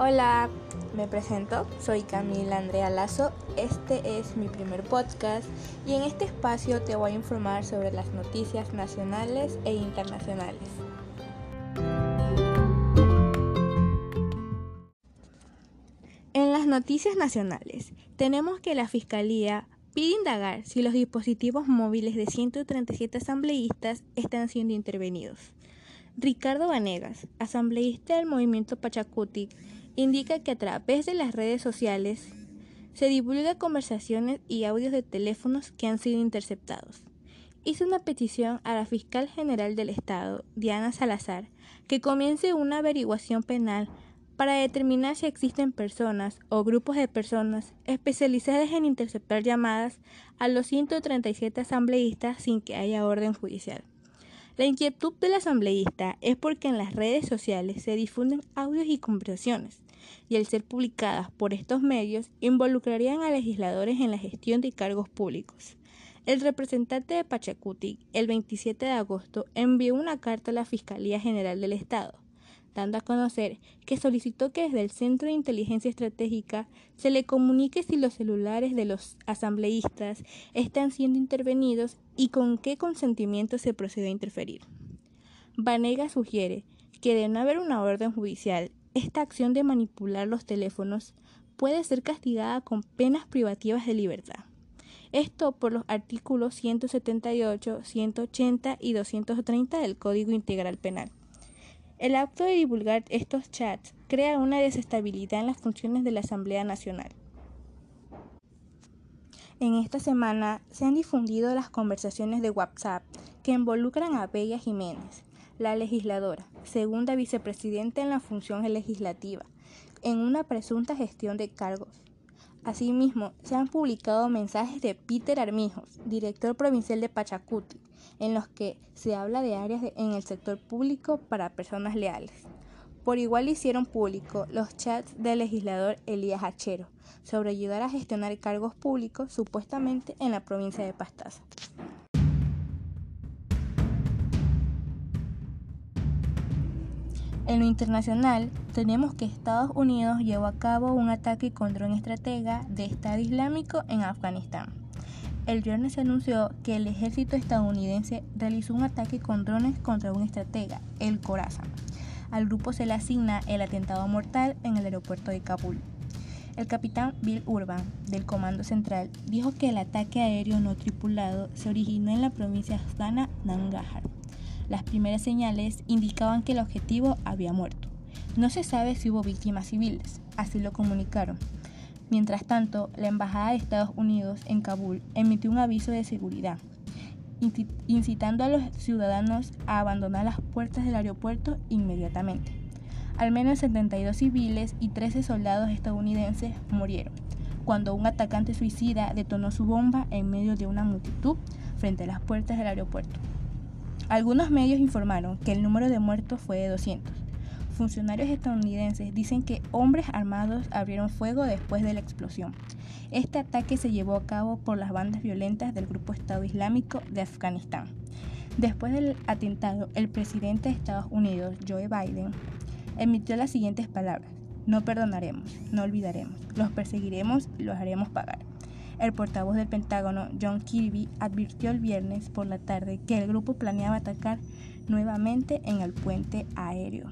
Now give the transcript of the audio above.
Hola, me presento, soy Camila Andrea Lazo, este es mi primer podcast y en este espacio te voy a informar sobre las noticias nacionales e internacionales. En las noticias nacionales tenemos que la Fiscalía pide indagar si los dispositivos móviles de 137 asambleístas están siendo intervenidos. Ricardo Vanegas, asambleísta del movimiento Pachacuti, indica que a través de las redes sociales se divulga conversaciones y audios de teléfonos que han sido interceptados. Hizo una petición a la fiscal general del Estado, Diana Salazar, que comience una averiguación penal para determinar si existen personas o grupos de personas especializadas en interceptar llamadas a los 137 asambleístas sin que haya orden judicial. La inquietud del asambleísta es porque en las redes sociales se difunden audios y conversaciones y al ser publicadas por estos medios involucrarían a legisladores en la gestión de cargos públicos. El representante de Pachacuti, el 27 de agosto, envió una carta a la Fiscalía General del Estado, dando a conocer que solicitó que desde el Centro de Inteligencia Estratégica se le comunique si los celulares de los asambleístas están siendo intervenidos y con qué consentimiento se procede a interferir. Vanega sugiere que de no haber una orden judicial esta acción de manipular los teléfonos puede ser castigada con penas privativas de libertad. Esto por los artículos 178, 180 y 230 del Código Integral Penal. El acto de divulgar estos chats crea una desestabilidad en las funciones de la Asamblea Nacional. En esta semana se han difundido las conversaciones de WhatsApp que involucran a Bella Jiménez, la legisladora, segunda vicepresidenta en la función legislativa, en una presunta gestión de cargos. Asimismo, se han publicado mensajes de Peter Armijos, director provincial de Pachacuti, en los que se habla de áreas en el sector público para personas leales. Por igual hicieron público los chats del legislador Elías Hachero sobre ayudar a gestionar cargos públicos supuestamente en la provincia de Pastaza. En lo internacional, tenemos que Estados Unidos llevó a cabo un ataque contra un estratega de Estado Islámico en Afganistán. El viernes se anunció que el ejército estadounidense realizó un ataque con drones contra un estratega, el Khorasan. Al grupo se le asigna el atentado mortal en el aeropuerto de Kabul. El capitán Bill Urban, del Comando Central, dijo que el ataque aéreo no tripulado se originó en la provincia afgana Nangarhar las primeras señales indicaban que el objetivo había muerto. No se sabe si hubo víctimas civiles, así lo comunicaron. Mientras tanto, la Embajada de Estados Unidos en Kabul emitió un aviso de seguridad, incitando a los ciudadanos a abandonar las puertas del aeropuerto inmediatamente. Al menos 72 civiles y 13 soldados estadounidenses murieron cuando un atacante suicida detonó su bomba en medio de una multitud frente a las puertas del aeropuerto. Algunos medios informaron que el número de muertos fue de 200. Funcionarios estadounidenses dicen que hombres armados abrieron fuego después de la explosión. Este ataque se llevó a cabo por las bandas violentas del Grupo Estado Islámico de Afganistán. Después del atentado, el presidente de Estados Unidos, Joe Biden, emitió las siguientes palabras. No perdonaremos, no olvidaremos, los perseguiremos y los haremos pagar. El portavoz del Pentágono, John Kirby, advirtió el viernes por la tarde que el grupo planeaba atacar nuevamente en el puente aéreo.